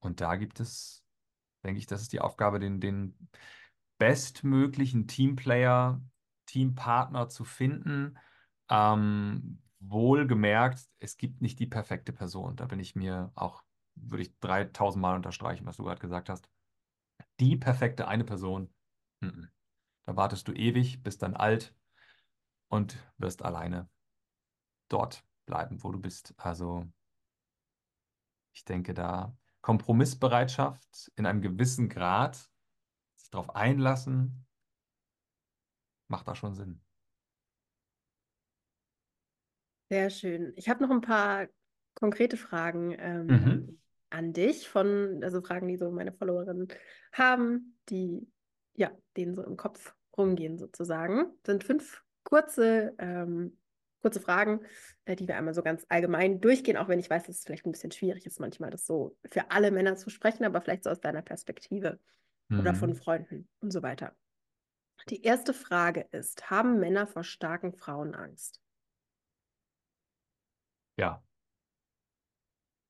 und da gibt es, denke ich, das ist die Aufgabe, den, den bestmöglichen Teamplayer, Teampartner zu finden. Ähm, wohlgemerkt, es gibt nicht die perfekte Person. Da bin ich mir auch, würde ich 3000 Mal unterstreichen, was du gerade gesagt hast. Die perfekte eine Person, mhm. Da wartest du ewig, bist dann alt und wirst alleine dort bleiben, wo du bist. Also ich denke da Kompromissbereitschaft in einem gewissen Grad, sich darauf einlassen, macht da schon Sinn. Sehr schön. Ich habe noch ein paar konkrete Fragen Mhm. An dich von, also Fragen, die so meine Followerinnen haben, die ja, denen so im Kopf rumgehen sozusagen. Sind fünf kurze, ähm, kurze Fragen, äh, die wir einmal so ganz allgemein durchgehen, auch wenn ich weiß, dass es vielleicht ein bisschen schwierig ist, manchmal das so für alle Männer zu sprechen, aber vielleicht so aus deiner Perspektive oder von Mhm. Freunden und so weiter. Die erste Frage ist, haben Männer vor starken Frauen Angst? Ja,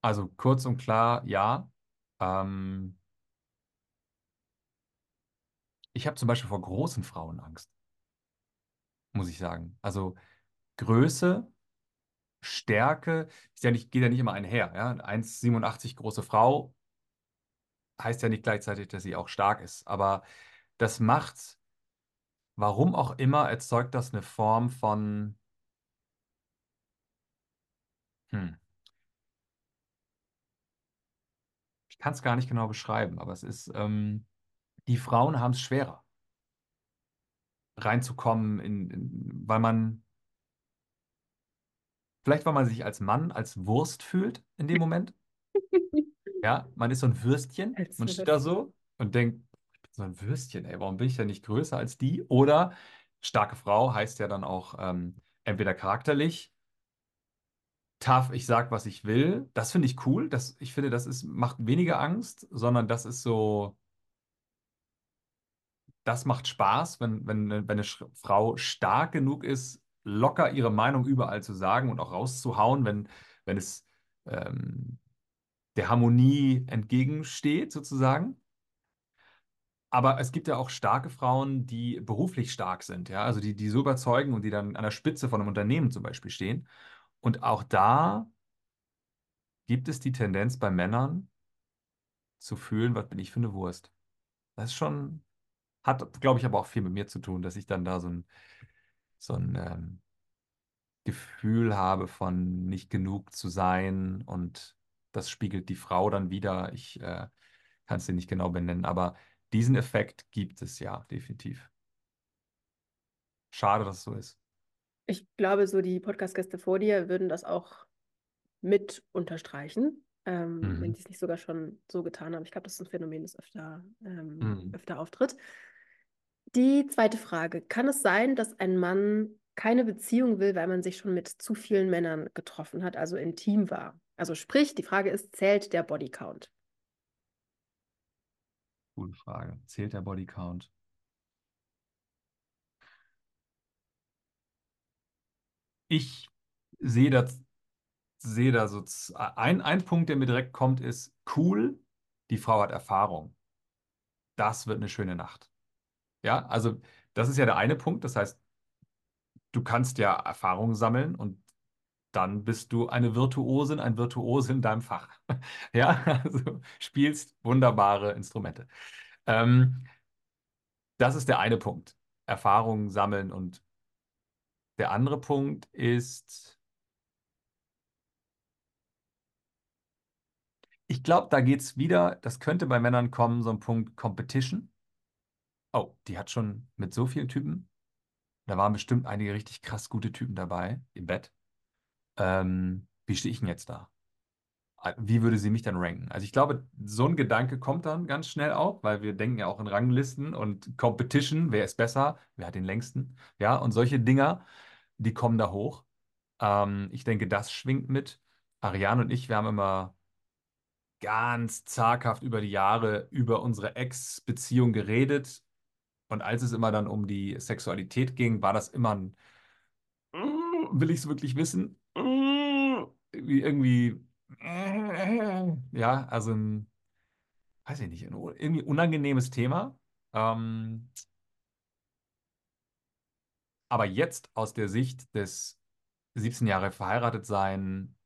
also kurz und klar, ja. Ähm, ich habe zum Beispiel vor großen Frauen Angst, muss ich sagen. Also Größe, Stärke, ist ja nicht, geht ja nicht immer einher. Ja? 1,87 große Frau heißt ja nicht gleichzeitig, dass sie auch stark ist. Aber das macht, warum auch immer, erzeugt das eine Form von, hm, ich kann es gar nicht genau beschreiben, aber es ist, ähm, die Frauen haben es schwerer, reinzukommen, in, in, weil man, vielleicht weil man sich als Mann, als Wurst fühlt in dem Moment. [laughs] Ja, man ist so ein Würstchen, man steht da so und denkt, ich bin so ein Würstchen, ey, warum bin ich denn nicht größer als die? Oder starke Frau heißt ja dann auch ähm, entweder charakterlich, tough, ich sag, was ich will. Das finde ich cool. Das, ich finde, das ist, macht weniger Angst, sondern das ist so, das macht Spaß, wenn, wenn, wenn eine Frau stark genug ist, locker ihre Meinung überall zu sagen und auch rauszuhauen, wenn, wenn es ähm, der Harmonie entgegensteht, sozusagen. Aber es gibt ja auch starke Frauen, die beruflich stark sind, ja, also die, die so überzeugen und die dann an der Spitze von einem Unternehmen zum Beispiel stehen. Und auch da gibt es die Tendenz bei Männern zu fühlen, was bin ich für eine Wurst. Das ist schon, hat, glaube ich, aber auch viel mit mir zu tun, dass ich dann da so ein, so ein ähm, Gefühl habe von nicht genug zu sein und das spiegelt die Frau dann wieder. Ich äh, kann es dir nicht genau benennen, aber diesen Effekt gibt es ja definitiv. Schade, dass es so ist. Ich glaube, so die Podcast-Gäste vor dir würden das auch mit unterstreichen, ähm, Mhm. wenn sie es nicht sogar schon so getan haben. Ich glaube, das ist ein Phänomen, das öfter, ähm, Mhm. öfter auftritt. Die zweite Frage. Kann es sein, dass ein Mann keine Beziehung will, weil man sich schon mit zu vielen Männern getroffen hat, also intim war? Also sprich, die Frage ist, zählt der Bodycount? Gute Frage. Zählt der Bodycount? Ich sehe das, sehe da so ein, ein Punkt, der mir direkt kommt, ist cool, die Frau hat Erfahrung. Das wird eine schöne Nacht. Ja, also das ist ja der eine Punkt. Das heißt, du kannst ja Erfahrung sammeln und dann bist du eine Virtuosin, ein Virtuose in deinem Fach. [laughs] Ja, also spielst wunderbare Instrumente. Ähm, das ist der eine Punkt. Erfahrung sammeln und der andere Punkt ist, ich glaube, da geht es wieder, das könnte bei Männern kommen, so ein Punkt Competition. Oh, die hat schon mit so vielen Typen. Da waren bestimmt einige richtig krass gute Typen dabei im Bett. Ähm, wie stehe ich denn jetzt da? Wie würde sie mich dann ranken? Also ich glaube, so ein Gedanke kommt dann ganz schnell auf, weil wir denken ja auch in Ranglisten und Competition, wer ist besser, wer hat den längsten, ja, und solche Dinger, die kommen da hoch. Ähm, ich denke, das schwingt mit. Ariane und ich, wir haben immer ganz zaghaft über die Jahre über unsere Ex-Beziehung geredet. Und als es immer dann um die Sexualität ging, war das immer ein, will ich es wirklich wissen? Wie irgendwie, ja, also ein, weiß ich nicht, ein irgendwie unangenehmes Thema. Ähm, aber jetzt aus der Sicht des 17 Jahre verheiratet sein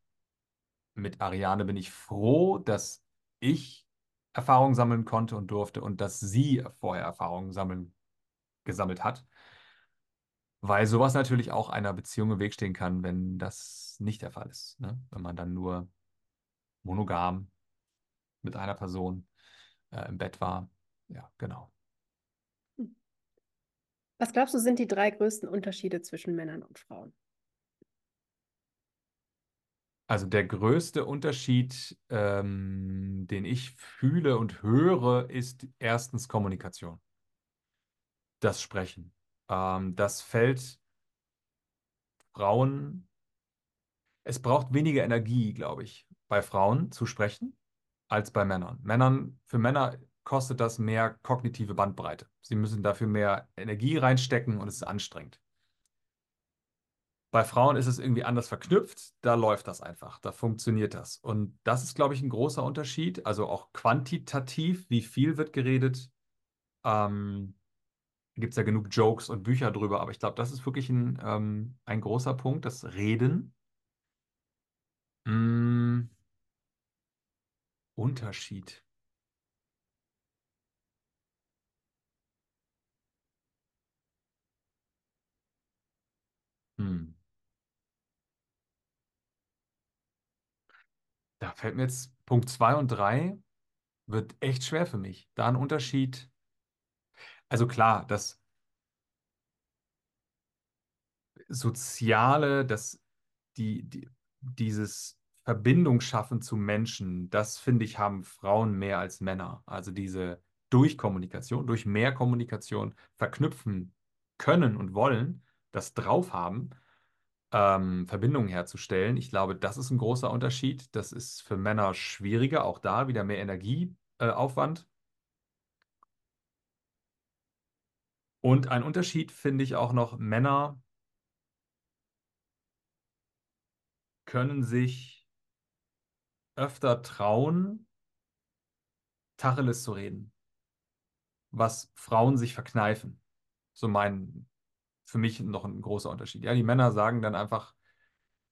mit Ariane bin ich froh, dass ich Erfahrungen sammeln konnte und durfte und dass sie vorher Erfahrungen sammeln, gesammelt hat. Weil sowas natürlich auch einer Beziehung im Weg stehen kann, wenn das nicht der Fall ist. Ne? Wenn man dann nur monogam mit einer Person äh, im Bett war. Ja, genau. Was glaubst du, sind die drei größten Unterschiede zwischen Männern und Frauen? Also der größte Unterschied, ähm, den ich fühle und höre, ist erstens Kommunikation. Das Sprechen. Ähm, das fällt Frauen, es braucht weniger Energie, glaube ich, bei Frauen zu sprechen als bei Männern. Männern, für Männer kostet das mehr kognitive Bandbreite. Sie müssen dafür mehr Energie reinstecken und es ist anstrengend. Bei Frauen ist es irgendwie anders verknüpft, da läuft das einfach, da funktioniert das. Und das ist, glaube ich, ein großer Unterschied. Also auch quantitativ, wie viel wird geredet. Ähm, gibt es ja genug Jokes und Bücher drüber, aber ich glaube, das ist wirklich ein, ähm, ein großer Punkt, das Reden. Mm, Unterschied. Hm. Da fällt mir jetzt Punkt 2 und 3 wird echt schwer für mich. Da ein Unterschied. Also klar, das Soziale, das, die, die, dieses Verbindung schaffen zu Menschen, das finde ich, haben Frauen mehr als Männer. Also diese durch Kommunikation, durch mehr Kommunikation verknüpfen können und wollen, das drauf haben, ähm, Verbindungen herzustellen. Ich glaube, das ist ein großer Unterschied. Das ist für Männer schwieriger, auch da wieder mehr Energieaufwand. Äh. Und ein Unterschied finde ich auch noch, Männer können sich öfter trauen, Tacheles zu reden, was Frauen sich verkneifen. So mein, für mich noch ein großer Unterschied. Ja, die Männer sagen dann einfach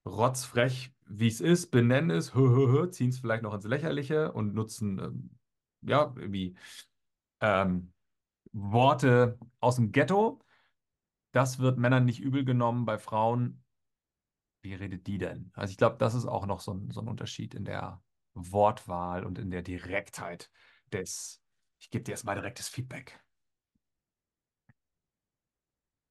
rotzfrech, wie es ist, benennen es, ziehen es vielleicht noch ins Lächerliche und nutzen, ähm, ja, irgendwie ähm, Worte aus dem Ghetto. Das wird Männern nicht übel genommen. Bei Frauen, wie redet die denn? Also ich glaube, das ist auch noch so ein, so ein Unterschied in der Wortwahl und in der Direktheit des, ich gebe dir jetzt mal direktes Feedback.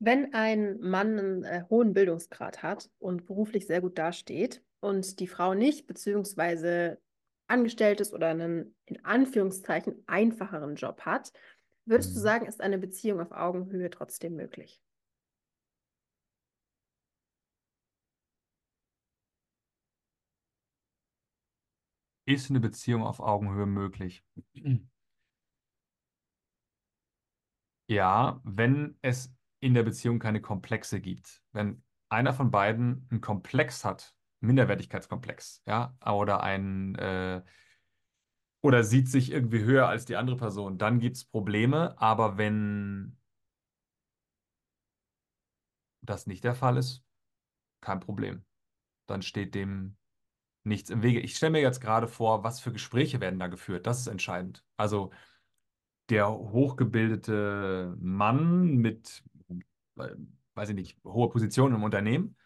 Wenn ein Mann einen äh, hohen Bildungsgrad hat und beruflich sehr gut dasteht und die Frau nicht, beziehungsweise angestellt ist oder einen in Anführungszeichen einfacheren Job hat, würdest du Mhm. sagen, ist eine Beziehung auf Augenhöhe trotzdem möglich? Ist eine Beziehung auf Augenhöhe möglich? [clears throat] Ja, wenn es in der Beziehung keine Komplexe gibt. Wenn einer von beiden einen Komplex hat, Minderwertigkeitskomplex, ja, oder ein äh, oder sieht sich irgendwie höher als die andere Person, dann gibt es Probleme. Aber wenn das nicht der Fall ist, kein Problem. Dann steht dem nichts im Wege. Ich stelle mir jetzt gerade vor, was für Gespräche werden da geführt. Das ist entscheidend. Also der hochgebildete Mann mit, weiß ich nicht, hoher Position im Unternehmen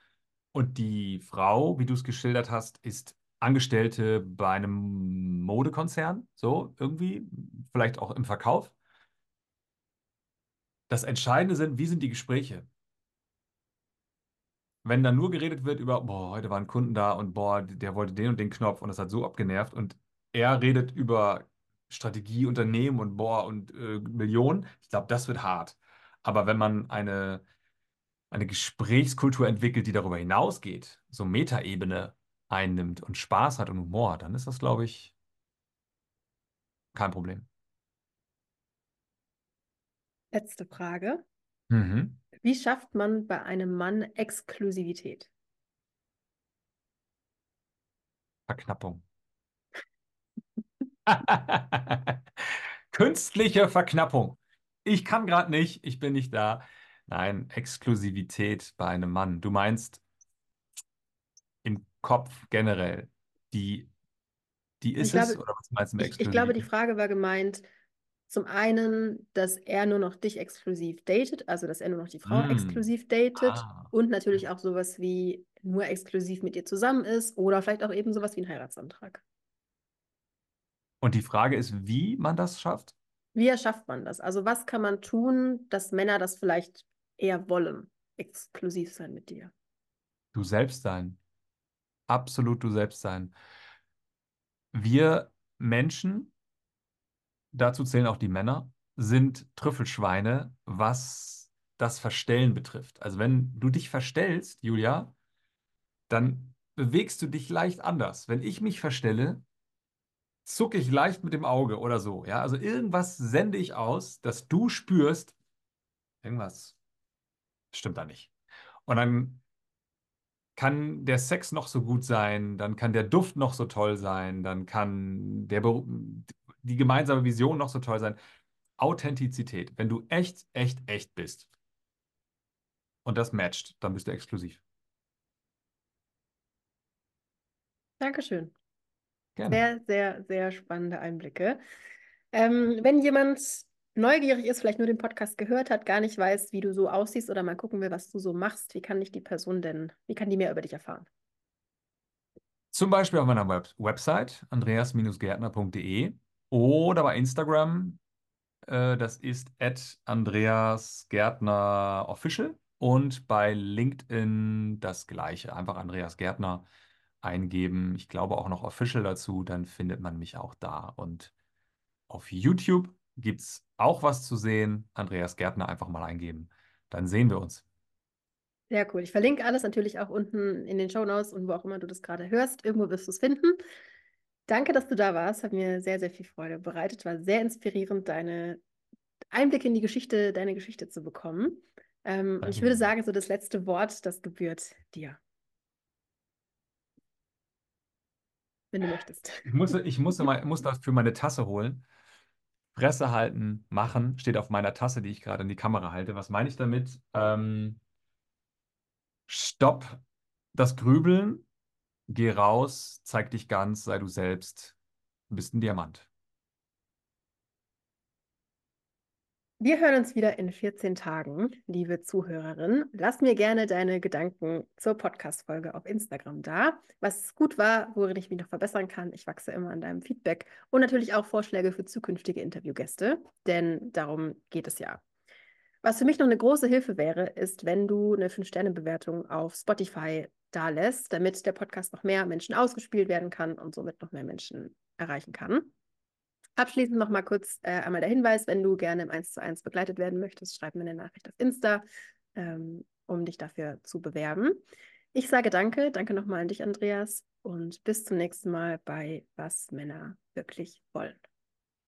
und die Frau, wie du es geschildert hast, ist Angestellte bei einem Modekonzern, so irgendwie, vielleicht auch im Verkauf. Das Entscheidende sind, wie sind die Gespräche? Wenn dann nur geredet wird über, boah, heute waren Kunden da und boah, der wollte den und den Knopf und das hat so abgenervt und er redet über Strategie, Unternehmen und boah und äh, Millionen, ich glaube, das wird hart. Aber wenn man eine, eine Gesprächskultur entwickelt, die darüber hinausgeht, so Metaebene einnimmt und Spaß hat und Humor, dann ist das, glaube ich, kein Problem. Letzte Frage. Mhm. Wie schafft man bei einem Mann Exklusivität? Verknappung. [laughs] Künstliche Verknappung. Ich kann gerade nicht, ich bin nicht da. Nein, Exklusivität bei einem Mann. Du meinst im Kopf generell, die, die ist es? glaube, Oder was meinst du mit ich, ich glaube, die? Frage war gemeint, zum einen, dass er nur noch dich exklusiv datet, also dass er nur noch die Frau Hm. exklusiv datet Ah. und natürlich auch sowas wie nur exklusiv mit ihr zusammen ist oder vielleicht auch eben sowas wie ein Heiratsantrag. Und die Frage ist, wie man das schafft? Wie erschafft man das? Also was kann man tun, dass Männer das vielleicht eher wollen, exklusiv sein mit dir? Du selbst sein. Absolut du selbst sein. Wir Menschen, dazu zählen auch die Männer, sind Trüffelschweine, was das Verstellen betrifft. Also wenn du dich verstellst, Julia, dann bewegst du dich leicht anders. Wenn ich mich verstelle, zucke ich leicht mit dem Auge oder so. Ja, also irgendwas sende ich aus, dass du spürst, irgendwas stimmt da nicht. Und dann kann der Sex noch so gut sein, dann kann der Duft noch so toll sein, dann kann der, die gemeinsame Vision noch so toll sein. Authentizität. Wenn du echt, echt, echt bist und das matcht, dann bist du exklusiv. Dankeschön. Gerne. Sehr, sehr, sehr spannende Einblicke. Ähm, wenn jemand neugierig ist, vielleicht nur den Podcast gehört hat, gar nicht weiß, wie du so aussiehst oder mal gucken will, was du so machst, wie kann ich die Person denn, wie kann die mehr über dich erfahren? Zum Beispiel auf meiner Web Website andreas-gärtner.de oder bei Instagram, äh, das ist @andreasgärtnerofficial und bei LinkedIn das gleiche. Einfach Andreas Gärtner eingeben. Ich glaube auch noch Official dazu, dann findet man mich auch da. Und auf YouTube gibt es auch was zu sehen. Andreas Gärtner einfach mal eingeben. Dann sehen wir uns. Sehr cool. Ich verlinke alles natürlich auch unten in den Shownotes und wo auch immer du das gerade hörst. Irgendwo wirst du es finden. Danke, dass du da warst. Hat mir sehr, sehr viel Freude bereitet. War sehr inspirierend, deine Einblicke in die Geschichte, deine Geschichte zu bekommen. Ähm, und ich würde sagen, so das letzte Wort, das gebührt dir. Wenn du möchtest. [laughs] Ich muss, ich muss, muss das für meine Tasse holen. Fresse halten, machen, steht auf meiner Tasse, die ich gerade in die Kamera halte. Was meine ich damit? Ähm, stopp das Grübeln, geh raus, zeig dich ganz, sei du selbst, du bist ein Diamant. Wir hören uns wieder in 14 Tagen, liebe Zuhörerin. Lass mir gerne deine Gedanken zur Podcast-Folge auf Instagram da. Was gut war, worin ich mich noch verbessern kann. Ich wachse immer an deinem Feedback und natürlich auch Vorschläge für zukünftige Interviewgäste, denn darum geht es ja. Was für mich noch eine große Hilfe wäre, ist, wenn du eine 5-Sterne-Bewertung auf Spotify da lässt, damit der Podcast noch mehr Menschen ausgespielt werden kann und somit noch mehr Menschen erreichen kann. Abschließend noch mal kurz äh, einmal der Hinweis, wenn du gerne im 1 zu 1 begleitet werden möchtest, schreib mir eine Nachricht auf Insta, ähm, um dich dafür zu bewerben. Ich sage danke, danke nochmal an dich, Andreas, und bis zum nächsten Mal bei Was Männer wirklich wollen.